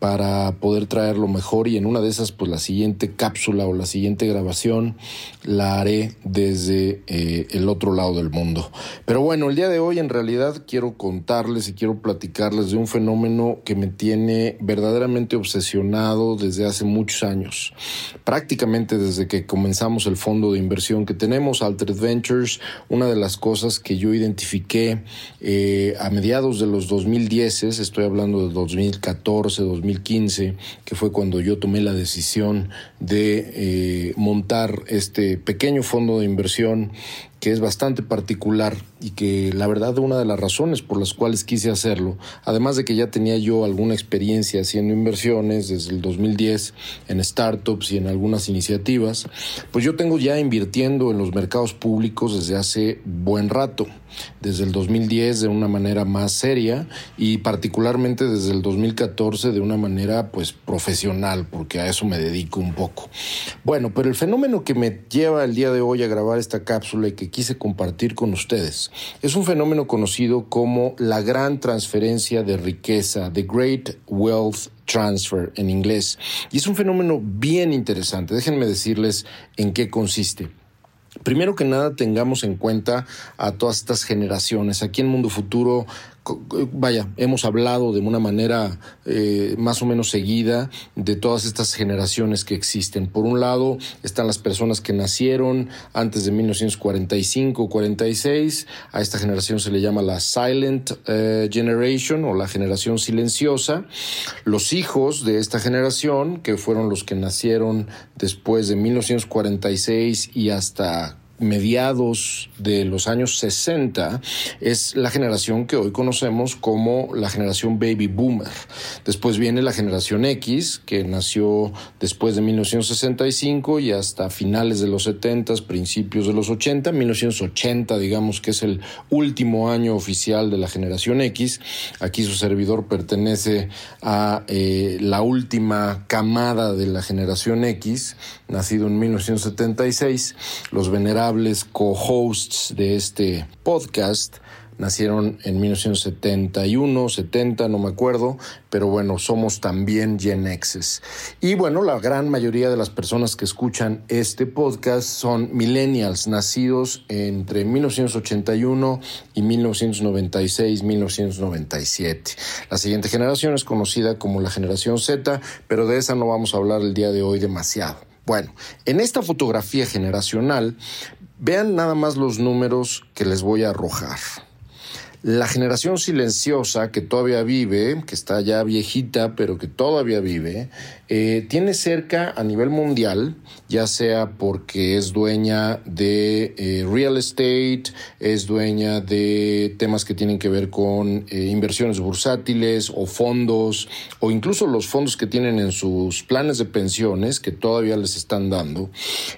para poder traerlo mejor y en una de esas pues la siguiente cápsula o la siguiente grabación la haré desde eh, el otro lado del mundo. Pero bueno, el día de hoy en realidad quiero contarles y quiero platicarles de un fenómeno que me tiene verdaderamente obsesionado desde hace muchos años. Prácticamente desde que comenzamos el fondo de inversión que tenemos, Altered Ventures, una de las cosas que yo identifiqué eh, a mediados de los 2010, estoy hablando de 2014, 2015, 2015, que fue cuando yo tomé la decisión de eh, montar este pequeño fondo de inversión que es bastante particular y que la verdad una de las razones por las cuales quise hacerlo, además de que ya tenía yo alguna experiencia haciendo inversiones desde el 2010 en startups y en algunas iniciativas, pues yo tengo ya invirtiendo en los mercados públicos desde hace buen rato, desde el 2010 de una manera más seria y particularmente desde el 2014 de una manera pues profesional, porque a eso me dedico un poco. Bueno, pero el fenómeno que me lleva el día de hoy a grabar esta cápsula y que quise compartir con ustedes. Es un fenómeno conocido como la gran transferencia de riqueza, the Great Wealth Transfer en inglés. Y es un fenómeno bien interesante. Déjenme decirles en qué consiste. Primero que nada, tengamos en cuenta a todas estas generaciones. Aquí en Mundo Futuro vaya, hemos hablado de una manera eh, más o menos seguida de todas estas generaciones que existen. Por un lado están las personas que nacieron antes de 1945 46, a esta generación se le llama la Silent eh, Generation o la generación silenciosa. Los hijos de esta generación, que fueron los que nacieron después de 1946 y hasta mediados de los años 60 es la generación que hoy conocemos como la generación baby boomer. Después viene la generación X, que nació después de 1965 y hasta finales de los 70, principios de los 80, 1980 digamos que es el último año oficial de la generación X. Aquí su servidor pertenece a eh, la última camada de la generación X, nacido en 1976. Los venerables co-hosts de este podcast nacieron en 1971, 70, no me acuerdo, pero bueno, somos también Gen X's. Y bueno, la gran mayoría de las personas que escuchan este podcast son millennials, nacidos entre 1981 y 1996, 1997. La siguiente generación es conocida como la generación Z, pero de esa no vamos a hablar el día de hoy demasiado. Bueno, en esta fotografía generacional, vean nada más los números que les voy a arrojar. La generación silenciosa que todavía vive, que está ya viejita, pero que todavía vive, eh, tiene cerca a nivel mundial, ya sea porque es dueña de eh, real estate, es dueña de temas que tienen que ver con eh, inversiones bursátiles o fondos, o incluso los fondos que tienen en sus planes de pensiones que todavía les están dando.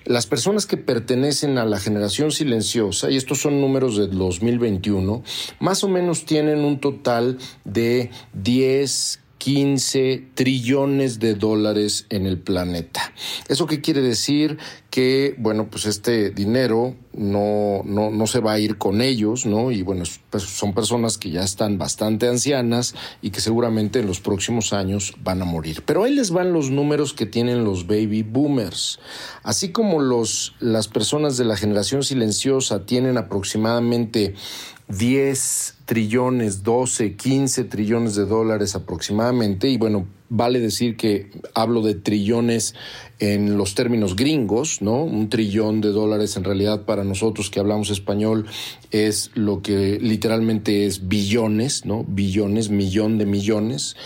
Las personas que pertenecen a la generación silenciosa, y estos son números del 2021, más más o menos tienen un total de 10, 15 trillones de dólares en el planeta. ¿Eso qué quiere decir? Que, bueno, pues este dinero no, no, no se va a ir con ellos, ¿no? Y bueno, pues son personas que ya están bastante ancianas y que seguramente en los próximos años van a morir. Pero ahí les van los números que tienen los baby boomers. Así como los, las personas de la generación silenciosa tienen aproximadamente 10 trillones, 12, 15 trillones de dólares aproximadamente. Y bueno, vale decir que hablo de trillones en los términos gringos, ¿no? Un trillón de dólares en realidad para nosotros que hablamos español es lo que literalmente es billones, ¿no? Billones, millón de millones.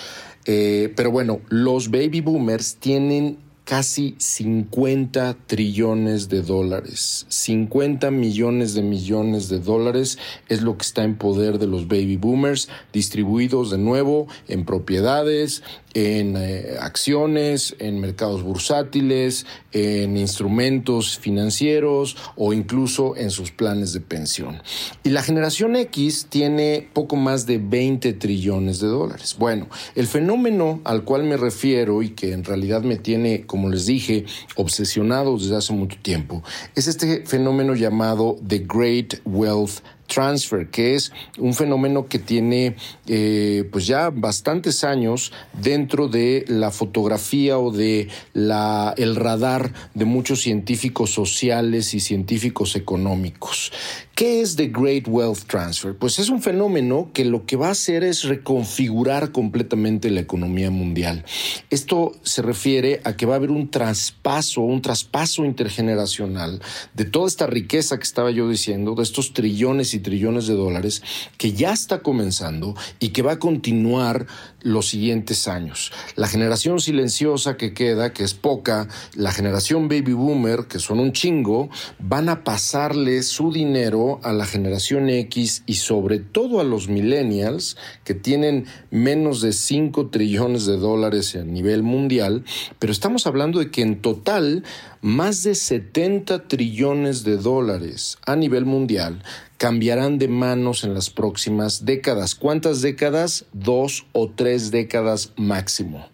Eh, pero bueno, los baby boomers tienen casi 50 trillones de dólares. 50 millones de millones de dólares es lo que está en poder de los baby boomers, distribuidos de nuevo en propiedades, en eh, acciones, en mercados bursátiles, en instrumentos financieros o incluso en sus planes de pensión. Y la generación X tiene poco más de 20 trillones de dólares. Bueno, el fenómeno al cual me refiero y que en realidad me tiene, como les dije, obsesionado desde hace mucho tiempo, es este fenómeno llamado The Great Wealth transfer, que es un fenómeno que tiene eh, pues ya bastantes años dentro de la fotografía o de la, el radar de muchos científicos sociales y científicos económicos. ¿Qué es The Great Wealth Transfer? Pues es un fenómeno que lo que va a hacer es reconfigurar completamente la economía mundial. Esto se refiere a que va a haber un traspaso, un traspaso intergeneracional de toda esta riqueza que estaba yo diciendo, de estos trillones y trillones de dólares, que ya está comenzando y que va a continuar los siguientes años. La generación silenciosa que queda, que es poca, la generación baby boomer, que son un chingo, van a pasarle su dinero a la generación X y sobre todo a los millennials que tienen menos de 5 trillones de dólares a nivel mundial, pero estamos hablando de que en total más de 70 trillones de dólares a nivel mundial cambiarán de manos en las próximas décadas. ¿Cuántas décadas? Dos o tres décadas máximo.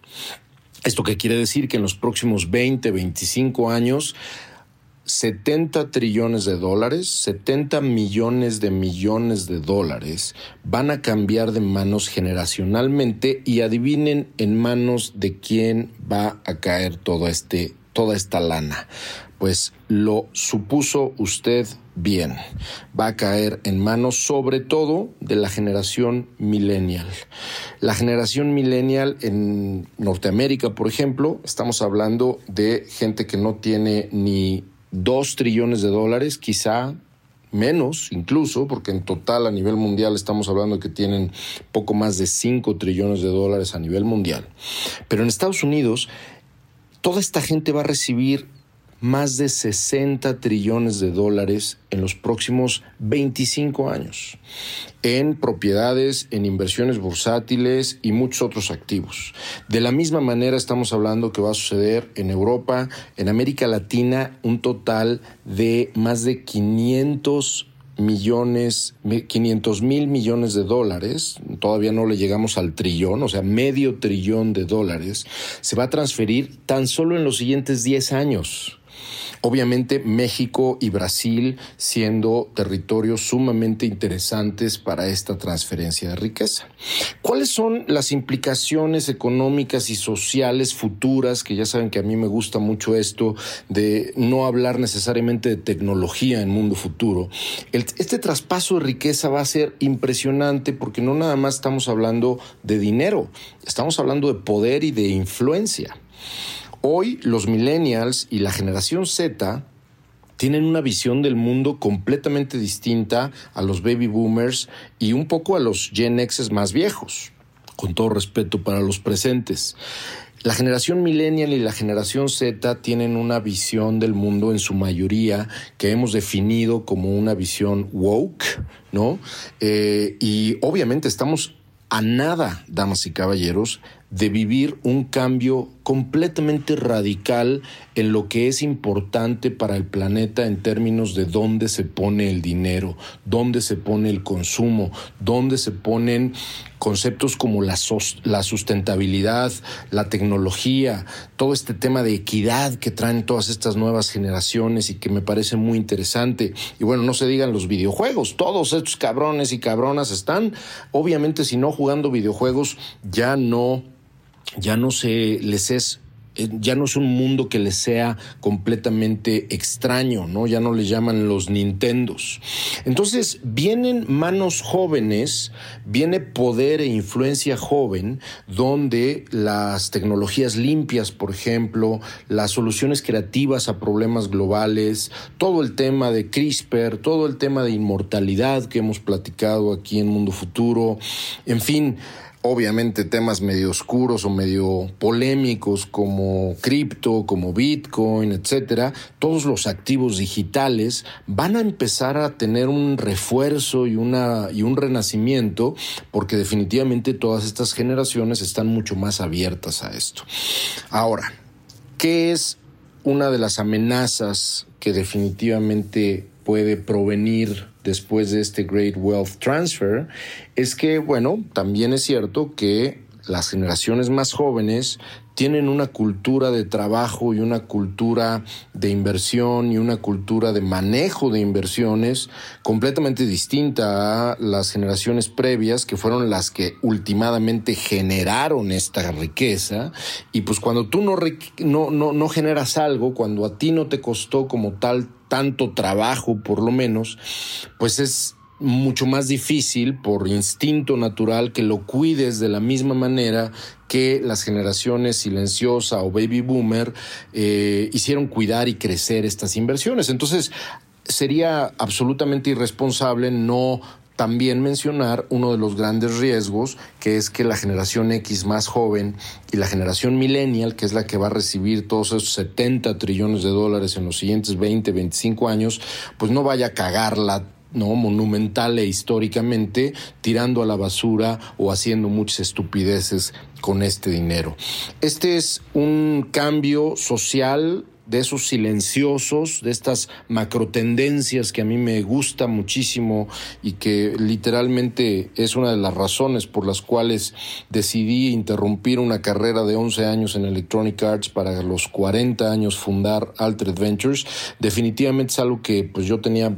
¿Esto qué quiere decir? Que en los próximos 20, 25 años 70 trillones de dólares, 70 millones de millones de dólares van a cambiar de manos generacionalmente y adivinen en manos de quién va a caer todo este, toda esta lana. Pues lo supuso usted bien. Va a caer en manos sobre todo de la generación millennial. La generación millennial en Norteamérica, por ejemplo, estamos hablando de gente que no tiene ni dos trillones de dólares, quizá menos incluso, porque en total a nivel mundial estamos hablando que tienen poco más de 5 trillones de dólares a nivel mundial. Pero en Estados Unidos, toda esta gente va a recibir más de 60 trillones de dólares en los próximos 25 años en propiedades, en inversiones bursátiles y muchos otros activos. De la misma manera estamos hablando que va a suceder en Europa, en América Latina, un total de más de 500 millones, 500 mil millones de dólares, todavía no le llegamos al trillón, o sea, medio trillón de dólares, se va a transferir tan solo en los siguientes 10 años. Obviamente México y Brasil siendo territorios sumamente interesantes para esta transferencia de riqueza. ¿Cuáles son las implicaciones económicas y sociales futuras? Que ya saben que a mí me gusta mucho esto de no hablar necesariamente de tecnología en mundo futuro. este traspaso de riqueza va a ser impresionante porque no nada más estamos hablando de dinero, estamos hablando de poder y de influencia. Hoy los millennials y la generación Z tienen una visión del mundo completamente distinta a los baby boomers y un poco a los Gen X más viejos, con todo respeto para los presentes. La generación millennial y la generación Z tienen una visión del mundo en su mayoría que hemos definido como una visión woke, ¿no? Eh, y obviamente estamos a nada, damas y caballeros, de vivir un cambio completamente radical en lo que es importante para el planeta en términos de dónde se pone el dinero, dónde se pone el consumo, dónde se ponen conceptos como la, la sustentabilidad, la tecnología, todo este tema de equidad que traen todas estas nuevas generaciones y que me parece muy interesante. Y bueno, no se digan los videojuegos, todos estos cabrones y cabronas están, obviamente si no jugando videojuegos, ya no ya no se les es eh, ya no es un mundo que les sea completamente extraño, ¿no? Ya no les llaman los Nintendos. Entonces, vienen manos jóvenes, viene poder e influencia joven, donde las tecnologías limpias, por ejemplo, las soluciones creativas a problemas globales, todo el tema de CRISPR, todo el tema de inmortalidad que hemos platicado aquí en Mundo Futuro, en fin, obviamente temas medio oscuros o medio polémicos como cripto, como Bitcoin, etcétera, todos los activos digitales van a empezar a tener un refuerzo y una y un renacimiento porque definitivamente todas estas generaciones están mucho más abiertas a esto. Ahora, ¿qué es una de las amenazas que definitivamente puede provenir después de este Great Wealth Transfer es que, bueno, también es cierto que las generaciones más jóvenes tienen una cultura de trabajo y una cultura de inversión y una cultura de manejo de inversiones completamente distinta a las generaciones previas que fueron las que últimamente generaron esta riqueza. Y pues cuando tú no, no, no, no generas algo, cuando a ti no te costó como tal tanto trabajo por lo menos, pues es mucho más difícil por instinto natural que lo cuides de la misma manera que las generaciones silenciosa o baby boomer eh, hicieron cuidar y crecer estas inversiones. Entonces, sería absolutamente irresponsable no también mencionar uno de los grandes riesgos, que es que la generación X más joven y la generación millennial, que es la que va a recibir todos esos 70 trillones de dólares en los siguientes 20, 25 años, pues no vaya a cagarla ¿no? monumental e históricamente, tirando a la basura o haciendo muchas estupideces con este dinero. Este es un cambio social de esos silenciosos, de estas macrotendencias que a mí me gusta muchísimo y que literalmente es una de las razones por las cuales decidí interrumpir una carrera de 11 años en Electronic Arts para los 40 años fundar Altered Ventures. Definitivamente es algo que pues yo tenía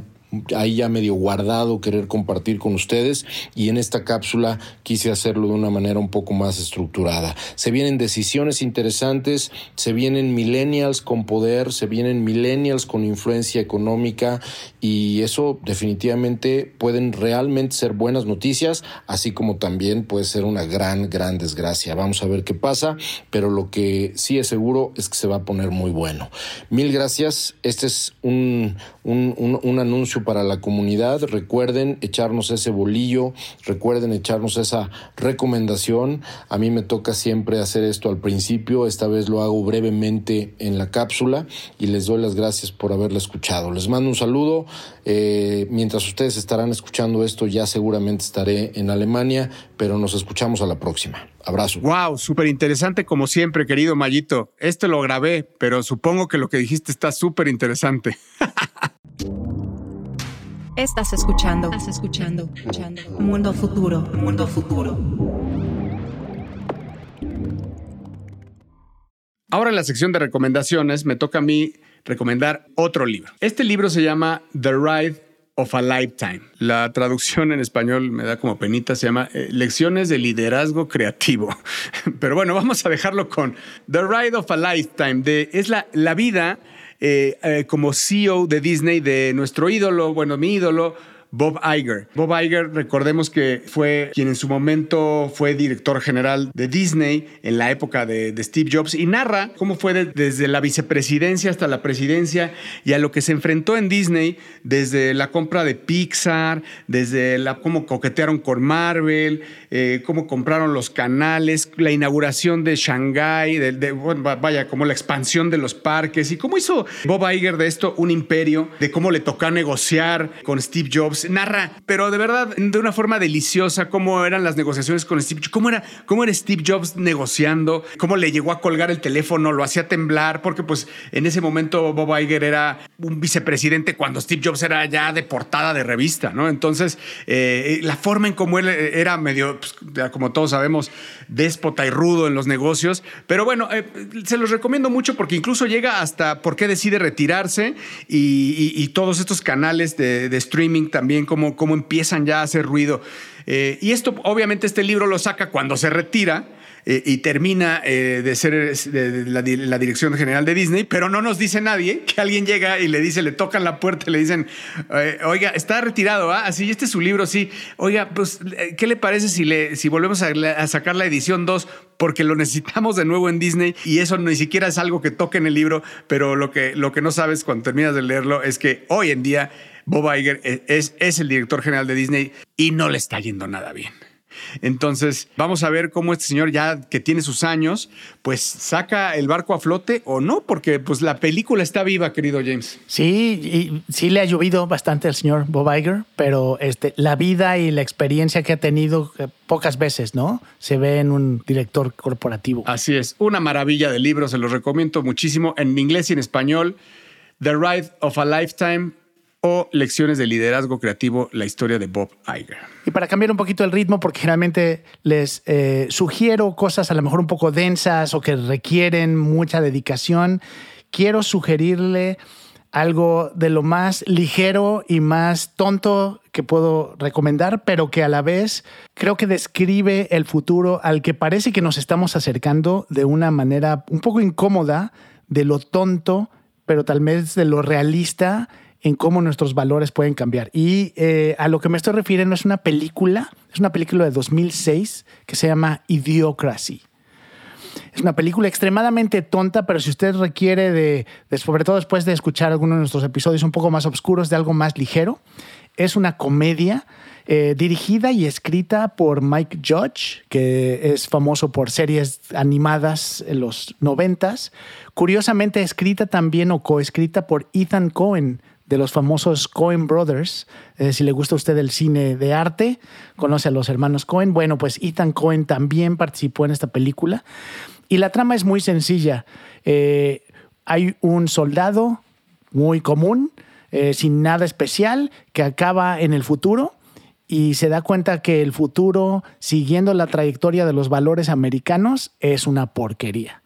ahí ya medio guardado querer compartir con ustedes y en esta cápsula quise hacerlo de una manera un poco más estructurada. Se vienen decisiones interesantes, se vienen millennials con poder, se vienen millennials con influencia económica y eso definitivamente pueden realmente ser buenas noticias, así como también puede ser una gran, gran desgracia. Vamos a ver qué pasa, pero lo que sí es seguro es que se va a poner muy bueno. Mil gracias. Este es un, un, un anuncio para la comunidad. Recuerden echarnos ese bolillo, recuerden echarnos esa recomendación. A mí me toca siempre hacer esto al principio, esta vez lo hago brevemente en la cápsula y les doy las gracias por haberla escuchado. Les mando un saludo. Eh, mientras ustedes estarán escuchando esto, ya seguramente estaré en Alemania, pero nos escuchamos a la próxima. Abrazo. Wow, súper interesante como siempre, querido Mayito. Este lo grabé, pero supongo que lo que dijiste está súper interesante. [LAUGHS] Estás escuchando. Estás escuchando. escuchando. Mundo futuro. Mundo futuro. Ahora en la sección de recomendaciones me toca a mí recomendar otro libro. Este libro se llama The Ride of a Lifetime. La traducción en español me da como penita, se llama eh, Lecciones de Liderazgo Creativo. [LAUGHS] Pero bueno, vamos a dejarlo con The Ride of a Lifetime. De, es la, la vida eh, eh, como CEO de Disney de nuestro ídolo, bueno, mi ídolo, Bob Iger. Bob Iger, recordemos que fue quien en su momento fue director general de Disney en la época de, Steve Jobs y narra cómo fue desde la vicepresidencia hasta la presidencia y a lo que se enfrentó en Disney desde la compra de Pixar, desde la, cómo coquetearon con Marvel, eh, cómo compraron los canales, la inauguración de Shanghai, de, vaya, como la expansión de los parques y cómo hizo Bob Iger de esto un imperio, de cómo le tocó negociar con Steve Jobs. Narra, pero de verdad, de una forma deliciosa, cómo eran las negociaciones con Steve Jobs, cómo era, cómo era Steve Jobs negociando, cómo le llegó a colgar el teléfono, lo hacía temblar, porque pues en ese momento Bob Iger era un vicepresidente cuando Steve Jobs era ya de portada de revista, ¿no? Entonces, eh, la forma en cómo él era medio, pues, como todos sabemos, déspota y rudo en los negocios, pero bueno, eh, se los recomiendo mucho porque incluso llega hasta por qué decide retirarse y, todos estos canales de streaming también cómo, cómo empiezan ya a hacer ruido. Eh, y esto, obviamente, este libro lo saca cuando se retira. Eh, y termina eh, de ser la, dirección general de Disney, pero no nos dice nadie que alguien llega y le dice, le tocan la puerta y le dicen, oiga, está retirado, ¿ah? Así, este es su libro, sí. Oiga, pues, ¿qué le parece si, le, si volvemos a, sacar la edición 2? Porque lo necesitamos de nuevo en Disney y eso ni siquiera es algo que toque en el libro, pero lo que, lo que no sabes cuando terminas de leerlo es que hoy en día Bob Iger es, es el director general de Disney y no le está yendo nada bien. Entonces, vamos a ver cómo este señor ya que tiene sus años, pues saca el barco a flote o no, porque pues la película está viva, querido James. Sí, y sí le ha llovido bastante al señor Bob Iger, pero este, la vida y la experiencia que ha tenido eh, pocas veces, ¿no? Se ve en un director corporativo. Así es, una maravilla de libro, se los recomiendo muchísimo en inglés y en español. The Ride of a Lifetime Lecciones de Liderazgo Creativo, la historia de Bob Iger. Y para cambiar un poquito el ritmo, porque generalmente les eh, sugiero cosas a lo mejor un poco densas o que requieren mucha dedicación, quiero sugerirle algo de lo más ligero y más tonto que puedo recomendar, pero que a la vez creo que describe el futuro al que parece que nos estamos acercando de una manera un poco incómoda, de lo tonto, pero tal vez de lo realista en cómo nuestros valores pueden cambiar. Y eh, a lo que me estoy refiriendo es una película, es una película de 2006 que se llama Idiocracy. Es una película extremadamente tonta, pero si usted requiere de, sobre todo después de escuchar algunos de nuestros episodios un poco más oscuros, de algo más ligero, es una comedia eh, dirigida y escrita por Mike Judge, que es famoso por series animadas en los noventas. Curiosamente escrita también o coescrita por Ethan Cohen, de los famosos Cohen Brothers. Eh, si le gusta a usted el cine de arte, conoce a los hermanos Cohen. Bueno, pues Ethan Cohen también participó en esta película. Y la trama es muy sencilla. Eh, hay un soldado muy común, eh, sin nada especial, que acaba en el futuro y se da cuenta que el futuro, siguiendo la trayectoria de los valores americanos, es una porquería.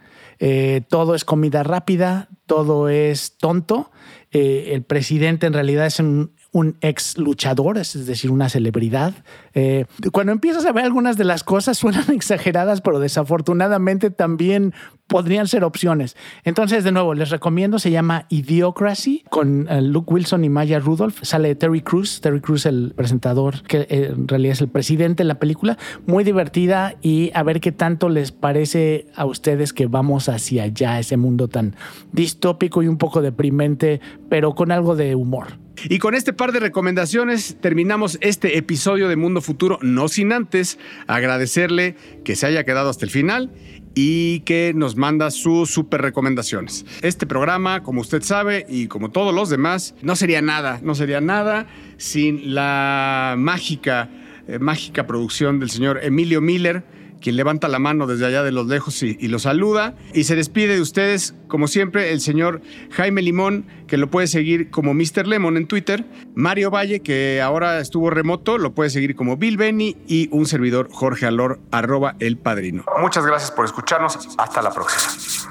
todo es comida rápida, todo es tonto eh, el presidente en realidad es un, un ex luchador, es decir, una celebridad. Eh, cuando empiezas a ver algunas de las cosas suenan [LAUGHS] exageradas, pero desafortunadamente también podrían ser opciones. Entonces, de nuevo, les recomiendo, se llama Idiocracy con eh, Luke Wilson y Maya Rudolph. Sale Terry Cruz, Terry Cruz el presentador, que eh, en realidad es el presidente de la película. Muy divertida y a ver qué tanto les parece a ustedes que vamos hacia allá, ese mundo tan distópico y un poco deprimente, pero con algo de humor. Y con este par de recomendaciones terminamos este episodio de Mundo Futuro, no sin antes agradecerle que se haya quedado hasta el final y que nos manda sus super recomendaciones. Este programa, como usted sabe y como todos los demás, no sería nada, no sería nada sin la mágica, eh, mágica producción del señor Emilio Miller quien levanta la mano desde allá de los lejos y, lo saluda. Y se despide de ustedes, como siempre, el señor Jaime Limón, que lo puede seguir como Mr. Lemon en Twitter. Mario Valle, que ahora estuvo remoto, lo puede seguir como Bill Benny. Y un servidor, Jorge Alor, arroba el padrino. Muchas gracias por escucharnos. Hasta la próxima.